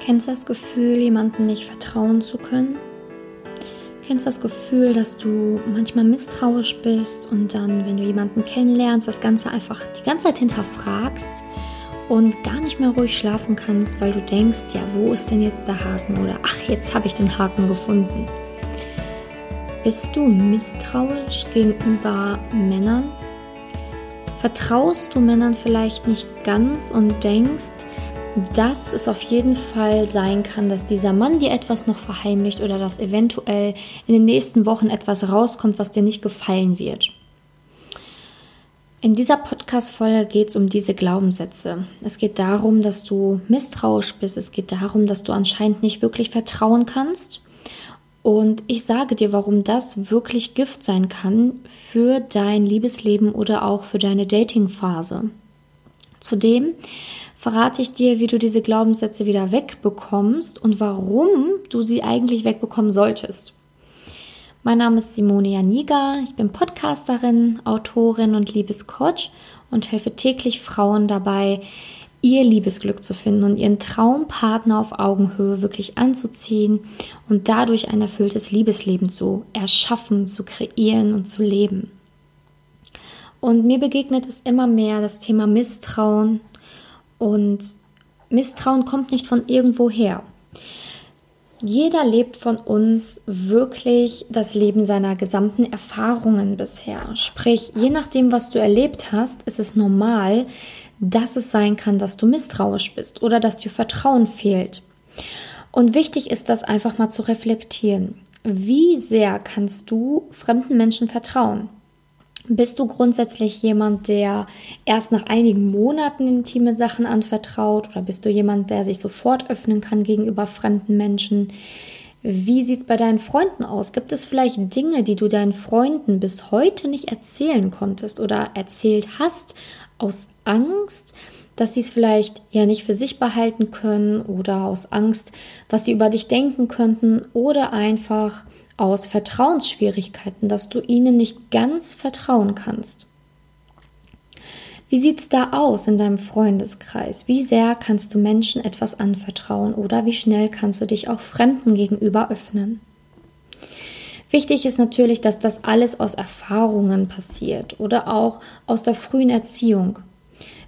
Kennst du das Gefühl, jemandem nicht vertrauen zu können? Kennst du das Gefühl, dass du manchmal misstrauisch bist und dann, wenn du jemanden kennenlernst, das Ganze einfach die ganze Zeit hinterfragst und gar nicht mehr ruhig schlafen kannst, weil du denkst, ja, wo ist denn jetzt der Haken? Oder ach, jetzt habe ich den Haken gefunden. Bist du misstrauisch gegenüber Männern? Vertraust du Männern vielleicht nicht ganz und denkst, dass es auf jeden Fall sein kann, dass dieser Mann dir etwas noch verheimlicht oder dass eventuell in den nächsten Wochen etwas rauskommt, was dir nicht gefallen wird. In dieser Podcast-Folge geht es um diese Glaubenssätze. Es geht darum, dass du misstrauisch bist. Es geht darum, dass du anscheinend nicht wirklich vertrauen kannst. Und ich sage dir, warum das wirklich Gift sein kann für dein Liebesleben oder auch für deine Dating-Phase. Zudem verrate ich dir, wie du diese Glaubenssätze wieder wegbekommst und warum du sie eigentlich wegbekommen solltest. Mein Name ist Simone Janiga, ich bin Podcasterin, Autorin und Liebescoach und helfe täglich Frauen dabei, ihr Liebesglück zu finden und ihren Traumpartner auf Augenhöhe wirklich anzuziehen und dadurch ein erfülltes Liebesleben zu erschaffen, zu kreieren und zu leben. Und mir begegnet es immer mehr das Thema Misstrauen, und Misstrauen kommt nicht von irgendwo her. Jeder lebt von uns wirklich das Leben seiner gesamten Erfahrungen bisher. Sprich, je nachdem, was du erlebt hast, ist es normal, dass es sein kann, dass du misstrauisch bist oder dass dir Vertrauen fehlt. Und wichtig ist das einfach mal zu reflektieren. Wie sehr kannst du fremden Menschen vertrauen? Bist du grundsätzlich jemand, der erst nach einigen Monaten intime Sachen anvertraut oder bist du jemand, der sich sofort öffnen kann gegenüber fremden Menschen? Wie sieht es bei deinen Freunden aus? Gibt es vielleicht Dinge, die du deinen Freunden bis heute nicht erzählen konntest oder erzählt hast aus Angst, dass sie es vielleicht ja nicht für sich behalten können oder aus Angst, was sie über dich denken könnten oder einfach aus Vertrauensschwierigkeiten, dass du ihnen nicht ganz vertrauen kannst. Wie sieht es da aus in deinem Freundeskreis? Wie sehr kannst du Menschen etwas anvertrauen oder wie schnell kannst du dich auch Fremden gegenüber öffnen? Wichtig ist natürlich, dass das alles aus Erfahrungen passiert oder auch aus der frühen Erziehung.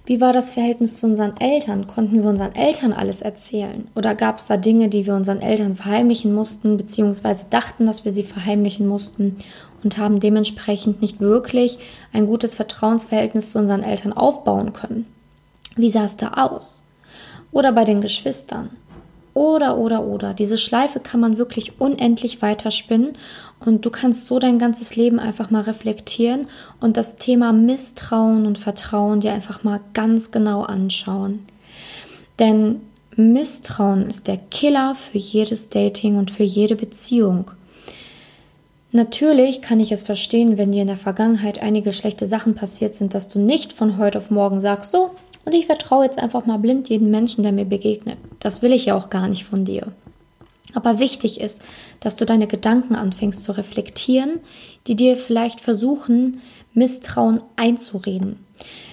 Wie war das Verhältnis zu unseren Eltern? Konnten wir unseren Eltern alles erzählen? Oder gab es da Dinge, die wir unseren Eltern verheimlichen mussten, beziehungsweise dachten, dass wir sie verheimlichen mussten und haben dementsprechend nicht wirklich ein gutes Vertrauensverhältnis zu unseren Eltern aufbauen können? Wie sah es da aus? Oder bei den Geschwistern? Oder, oder, oder. Diese Schleife kann man wirklich unendlich weiterspinnen und du kannst so dein ganzes Leben einfach mal reflektieren und das Thema Misstrauen und Vertrauen dir einfach mal ganz genau anschauen. Denn Misstrauen ist der Killer für jedes Dating und für jede Beziehung. Natürlich kann ich es verstehen, wenn dir in der Vergangenheit einige schlechte Sachen passiert sind, dass du nicht von heute auf morgen sagst, so, und ich vertraue jetzt einfach mal blind jedem Menschen, der mir begegnet. Das will ich ja auch gar nicht von dir. Aber wichtig ist, dass du deine Gedanken anfängst zu reflektieren, die dir vielleicht versuchen, Misstrauen einzureden.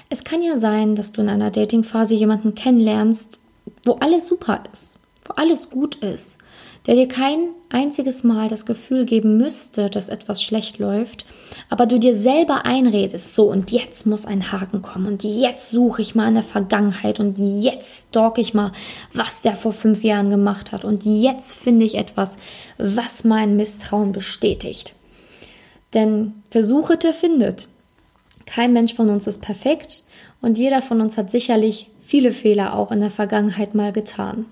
Es kann ja sein, dass du in einer Datingphase jemanden kennenlernst, wo alles super ist, wo alles gut ist, der dir kein einziges Mal das Gefühl geben müsste, dass etwas schlecht läuft, aber du dir selber einredest, so und jetzt muss ein Haken kommen und jetzt suche ich mal in der Vergangenheit und jetzt stalke ich mal, was der vor fünf Jahren gemacht hat und jetzt finde ich etwas, was mein Misstrauen bestätigt. Denn versuchete findet. Kein Mensch von uns ist perfekt und jeder von uns hat sicherlich viele Fehler auch in der Vergangenheit mal getan.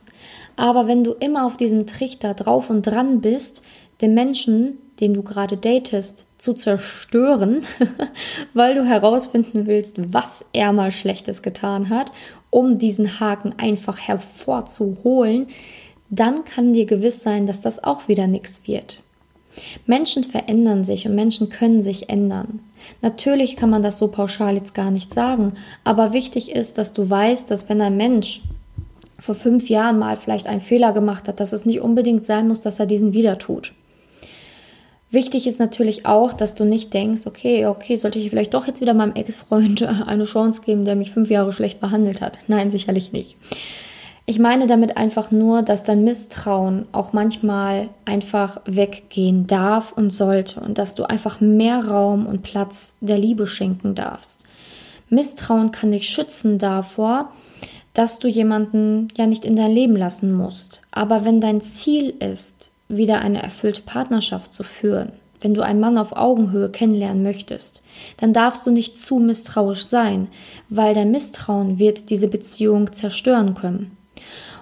Aber wenn du immer auf diesem Trichter drauf und dran bist, den Menschen, den du gerade datest, zu zerstören, weil du herausfinden willst, was er mal Schlechtes getan hat, um diesen Haken einfach hervorzuholen, dann kann dir gewiss sein, dass das auch wieder nichts wird. Menschen verändern sich und Menschen können sich ändern. Natürlich kann man das so pauschal jetzt gar nicht sagen, aber wichtig ist, dass du weißt, dass wenn ein Mensch vor fünf Jahren mal vielleicht einen Fehler gemacht hat, dass es nicht unbedingt sein muss, dass er diesen wieder tut. Wichtig ist natürlich auch, dass du nicht denkst, okay, okay, sollte ich vielleicht doch jetzt wieder meinem Ex-Freund eine Chance geben, der mich fünf Jahre schlecht behandelt hat. Nein, sicherlich nicht. Ich meine damit einfach nur, dass dein Misstrauen auch manchmal einfach weggehen darf und sollte und dass du einfach mehr Raum und Platz der Liebe schenken darfst. Misstrauen kann dich schützen davor, dass du jemanden ja nicht in dein Leben lassen musst. Aber wenn dein Ziel ist, wieder eine erfüllte Partnerschaft zu führen, wenn du einen Mann auf Augenhöhe kennenlernen möchtest, dann darfst du nicht zu misstrauisch sein, weil dein Misstrauen wird diese Beziehung zerstören können.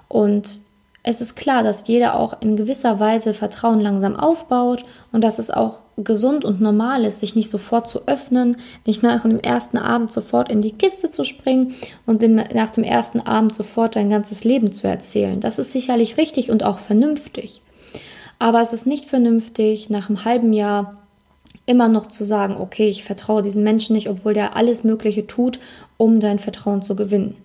Und es ist klar, dass jeder auch in gewisser Weise Vertrauen langsam aufbaut und dass es auch gesund und normal ist, sich nicht sofort zu öffnen, nicht nach dem ersten Abend sofort in die Kiste zu springen und nach dem ersten Abend sofort dein ganzes Leben zu erzählen. Das ist sicherlich richtig und auch vernünftig. Aber es ist nicht vernünftig, nach einem halben Jahr immer noch zu sagen, okay, ich vertraue diesem Menschen nicht, obwohl der alles Mögliche tut, um dein Vertrauen zu gewinnen.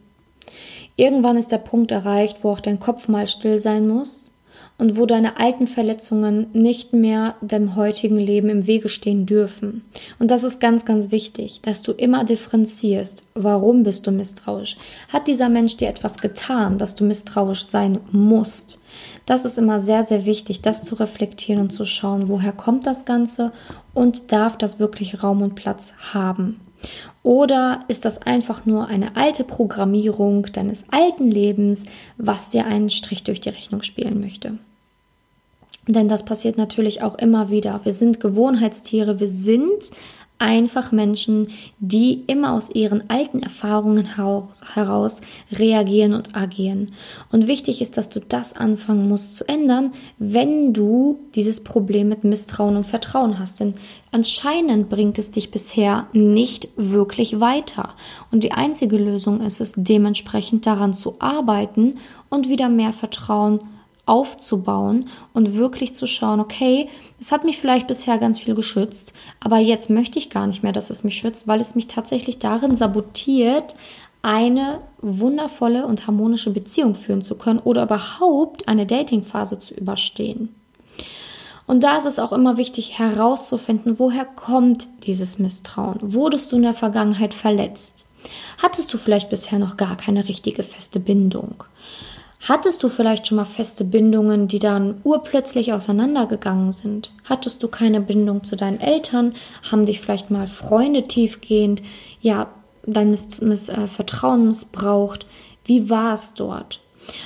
Irgendwann ist der Punkt erreicht, wo auch dein Kopf mal still sein muss und wo deine alten Verletzungen nicht mehr dem heutigen Leben im Wege stehen dürfen. Und das ist ganz, ganz wichtig, dass du immer differenzierst. Warum bist du misstrauisch? Hat dieser Mensch dir etwas getan, dass du misstrauisch sein musst? Das ist immer sehr, sehr wichtig, das zu reflektieren und zu schauen, woher kommt das Ganze und darf das wirklich Raum und Platz haben. Oder ist das einfach nur eine alte Programmierung deines alten Lebens, was dir einen Strich durch die Rechnung spielen möchte? Denn das passiert natürlich auch immer wieder. Wir sind Gewohnheitstiere, wir sind einfach Menschen, die immer aus ihren alten Erfahrungen heraus reagieren und agieren. Und wichtig ist, dass du das anfangen musst zu ändern, wenn du dieses Problem mit Misstrauen und Vertrauen hast. Denn anscheinend bringt es dich bisher nicht wirklich weiter. Und die einzige Lösung ist es, dementsprechend daran zu arbeiten und wieder mehr Vertrauen zu aufzubauen und wirklich zu schauen, okay, es hat mich vielleicht bisher ganz viel geschützt, aber jetzt möchte ich gar nicht mehr, dass es mich schützt, weil es mich tatsächlich darin sabotiert, eine wundervolle und harmonische Beziehung führen zu können oder überhaupt eine Datingphase zu überstehen. Und da ist es auch immer wichtig herauszufinden, woher kommt dieses Misstrauen? Wurdest du in der Vergangenheit verletzt? Hattest du vielleicht bisher noch gar keine richtige feste Bindung? Hattest du vielleicht schon mal feste Bindungen, die dann urplötzlich auseinandergegangen sind? Hattest du keine Bindung zu deinen Eltern? Haben dich vielleicht mal Freunde tiefgehend, ja, dein Miss Miss äh, Vertrauen missbraucht? Wie war es dort?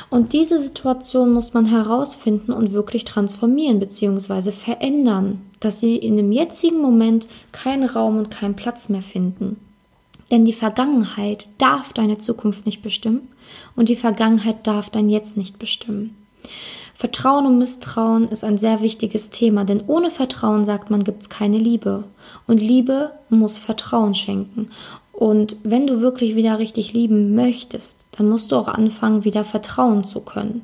Und diese Situation muss man herausfinden und wirklich transformieren bzw. verändern, dass sie in dem jetzigen Moment keinen Raum und keinen Platz mehr finden. Denn die Vergangenheit darf deine Zukunft nicht bestimmen und die Vergangenheit darf dein Jetzt nicht bestimmen. Vertrauen und Misstrauen ist ein sehr wichtiges Thema, denn ohne Vertrauen, sagt man, gibt es keine Liebe. Und Liebe muss Vertrauen schenken. Und wenn du wirklich wieder richtig lieben möchtest, dann musst du auch anfangen, wieder vertrauen zu können.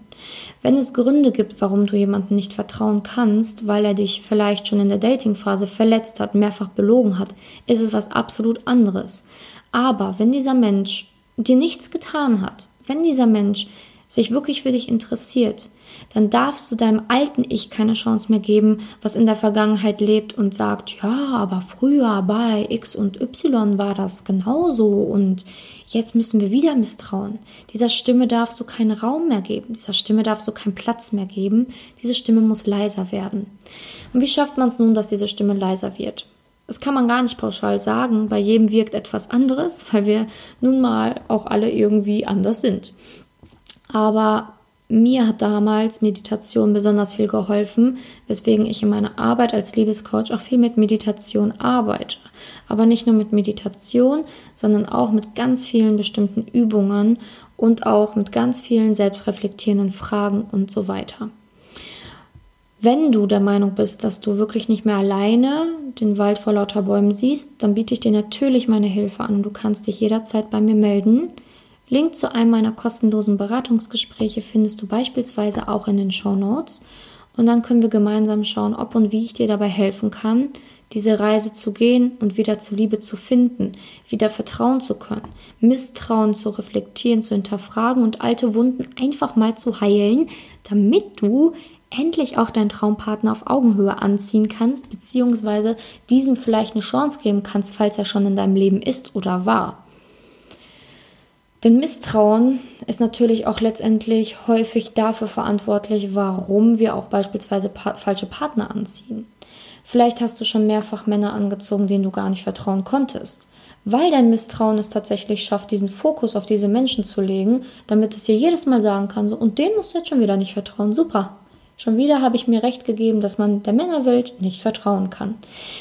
Wenn es Gründe gibt, warum du jemandem nicht vertrauen kannst, weil er dich vielleicht schon in der Datingphase verletzt hat, mehrfach belogen hat, ist es was absolut anderes. Aber wenn dieser Mensch dir nichts getan hat, wenn dieser Mensch sich wirklich für dich interessiert, dann darfst du deinem alten Ich keine Chance mehr geben, was in der Vergangenheit lebt und sagt, ja, aber früher bei X und Y war das genauso und jetzt müssen wir wieder misstrauen. Dieser Stimme darfst du keinen Raum mehr geben, dieser Stimme darfst du keinen Platz mehr geben, diese Stimme muss leiser werden. Und wie schafft man es nun, dass diese Stimme leiser wird? Das kann man gar nicht pauschal sagen. Bei jedem wirkt etwas anderes, weil wir nun mal auch alle irgendwie anders sind. Aber mir hat damals Meditation besonders viel geholfen, weswegen ich in meiner Arbeit als Liebescoach auch viel mit Meditation arbeite. Aber nicht nur mit Meditation, sondern auch mit ganz vielen bestimmten Übungen und auch mit ganz vielen selbstreflektierenden Fragen und so weiter. Wenn du der Meinung bist, dass du wirklich nicht mehr alleine den Wald vor lauter Bäumen siehst, dann biete ich dir natürlich meine Hilfe an. Du kannst dich jederzeit bei mir melden. Link zu einem meiner kostenlosen Beratungsgespräche findest du beispielsweise auch in den Show Notes. Und dann können wir gemeinsam schauen, ob und wie ich dir dabei helfen kann, diese Reise zu gehen und wieder zu Liebe zu finden, wieder vertrauen zu können, Misstrauen zu reflektieren, zu hinterfragen und alte Wunden einfach mal zu heilen, damit du endlich auch deinen Traumpartner auf Augenhöhe anziehen kannst, beziehungsweise diesem vielleicht eine Chance geben kannst, falls er schon in deinem Leben ist oder war. Denn Misstrauen ist natürlich auch letztendlich häufig dafür verantwortlich, warum wir auch beispielsweise pa falsche Partner anziehen. Vielleicht hast du schon mehrfach Männer angezogen, denen du gar nicht vertrauen konntest, weil dein Misstrauen es tatsächlich schafft, diesen Fokus auf diese Menschen zu legen, damit es dir jedes Mal sagen kann, so, und denen musst du jetzt schon wieder nicht vertrauen. Super, Schon wieder habe ich mir recht gegeben, dass man der Männerwelt nicht vertrauen kann.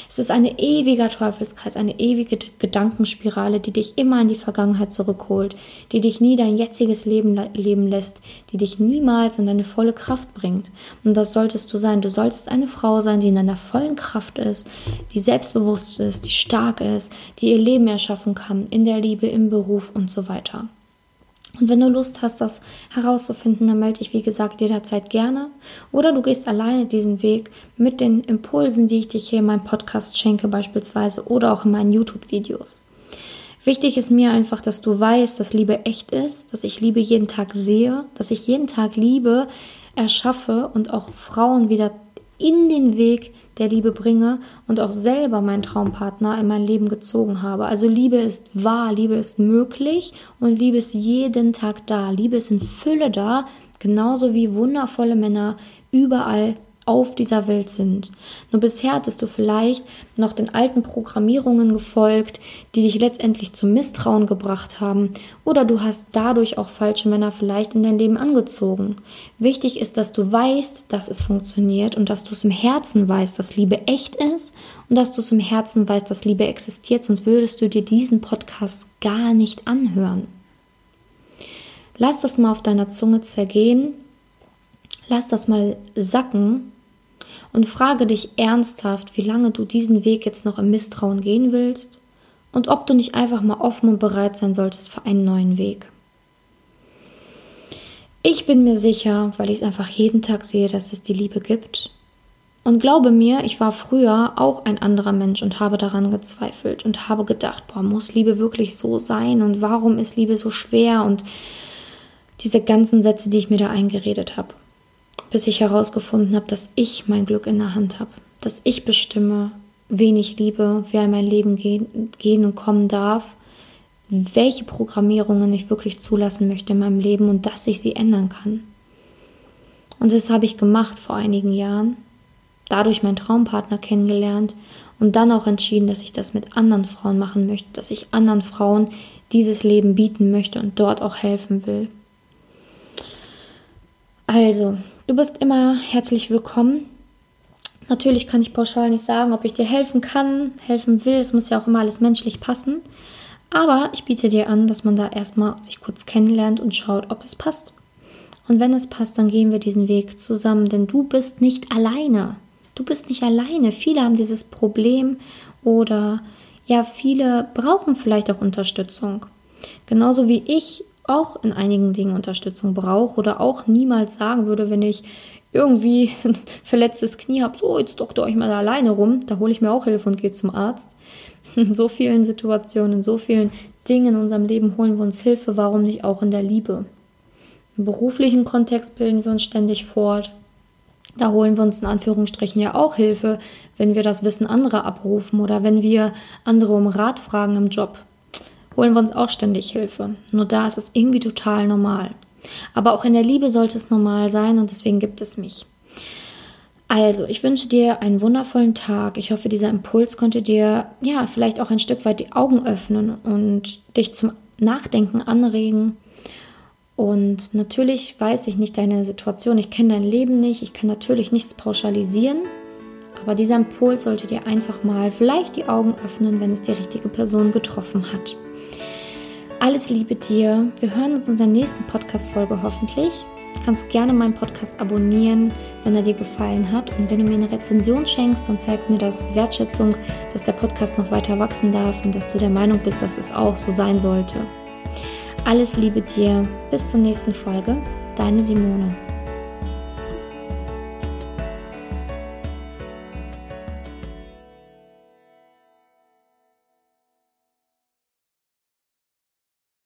Es ist ein ewiger Teufelskreis, eine ewige Gedankenspirale, die dich immer in die Vergangenheit zurückholt, die dich nie dein jetziges Leben leben lässt, die dich niemals in deine volle Kraft bringt. Und das solltest du sein. Du solltest eine Frau sein, die in deiner vollen Kraft ist, die selbstbewusst ist, die stark ist, die ihr Leben erschaffen kann, in der Liebe, im Beruf und so weiter. Und wenn du Lust hast, das herauszufinden, dann melde dich, wie gesagt, jederzeit gerne. Oder du gehst alleine diesen Weg mit den Impulsen, die ich dich hier in meinem Podcast schenke, beispielsweise, oder auch in meinen YouTube-Videos. Wichtig ist mir einfach, dass du weißt, dass Liebe echt ist, dass ich Liebe jeden Tag sehe, dass ich jeden Tag Liebe erschaffe und auch Frauen wieder in den Weg der Liebe bringe und auch selber meinen Traumpartner in mein Leben gezogen habe. Also Liebe ist wahr, Liebe ist möglich und Liebe ist jeden Tag da. Liebe ist in Fülle da, genauso wie wundervolle Männer überall auf dieser Welt sind. Nur bisher hattest du vielleicht noch den alten Programmierungen gefolgt, die dich letztendlich zum Misstrauen gebracht haben, oder du hast dadurch auch falsche Männer vielleicht in dein Leben angezogen. Wichtig ist, dass du weißt, dass es funktioniert und dass du es im Herzen weißt, dass Liebe echt ist und dass du es im Herzen weißt, dass Liebe existiert, sonst würdest du dir diesen Podcast gar nicht anhören. Lass das mal auf deiner Zunge zergehen Lass das mal sacken und frage dich ernsthaft, wie lange du diesen Weg jetzt noch im Misstrauen gehen willst und ob du nicht einfach mal offen und bereit sein solltest für einen neuen Weg. Ich bin mir sicher, weil ich es einfach jeden Tag sehe, dass es die Liebe gibt. Und glaube mir, ich war früher auch ein anderer Mensch und habe daran gezweifelt und habe gedacht, boah, muss Liebe wirklich so sein und warum ist Liebe so schwer und diese ganzen Sätze, die ich mir da eingeredet habe bis ich herausgefunden habe, dass ich mein Glück in der Hand habe, dass ich bestimme, wen ich liebe, wer in mein Leben gehen, gehen und kommen darf, welche Programmierungen ich wirklich zulassen möchte in meinem Leben und dass ich sie ändern kann. Und das habe ich gemacht vor einigen Jahren, dadurch meinen Traumpartner kennengelernt und dann auch entschieden, dass ich das mit anderen Frauen machen möchte, dass ich anderen Frauen dieses Leben bieten möchte und dort auch helfen will. Also, Du bist immer herzlich willkommen. Natürlich kann ich pauschal nicht sagen, ob ich dir helfen kann, helfen will. Es muss ja auch immer alles menschlich passen. Aber ich biete dir an, dass man da erstmal sich kurz kennenlernt und schaut, ob es passt. Und wenn es passt, dann gehen wir diesen Weg zusammen, denn du bist nicht alleine. Du bist nicht alleine. Viele haben dieses Problem oder ja, viele brauchen vielleicht auch Unterstützung. Genauso wie ich auch in einigen Dingen Unterstützung brauche oder auch niemals sagen würde, wenn ich irgendwie ein verletztes Knie habe, so jetzt doktor euch mal alleine rum, da hole ich mir auch Hilfe und gehe zum Arzt. In so vielen Situationen, in so vielen Dingen in unserem Leben holen wir uns Hilfe, warum nicht auch in der Liebe? Im beruflichen Kontext bilden wir uns ständig fort. Da holen wir uns in Anführungsstrichen ja auch Hilfe, wenn wir das Wissen anderer abrufen oder wenn wir andere um Rat fragen im Job holen wir uns auch ständig Hilfe. Nur da ist es irgendwie total normal. Aber auch in der Liebe sollte es normal sein und deswegen gibt es mich. Also, ich wünsche dir einen wundervollen Tag. Ich hoffe, dieser Impuls konnte dir ja vielleicht auch ein Stück weit die Augen öffnen und dich zum Nachdenken anregen. Und natürlich weiß ich nicht deine Situation, ich kenne dein Leben nicht, ich kann natürlich nichts pauschalisieren, aber dieser Impuls sollte dir einfach mal vielleicht die Augen öffnen, wenn es die richtige Person getroffen hat. Alles Liebe dir. Wir hören uns in der nächsten Podcast-Folge hoffentlich. Du kannst gerne meinen Podcast abonnieren, wenn er dir gefallen hat. Und wenn du mir eine Rezension schenkst, dann zeigt mir das Wertschätzung, dass der Podcast noch weiter wachsen darf und dass du der Meinung bist, dass es auch so sein sollte. Alles Liebe dir. Bis zur nächsten Folge. Deine Simone.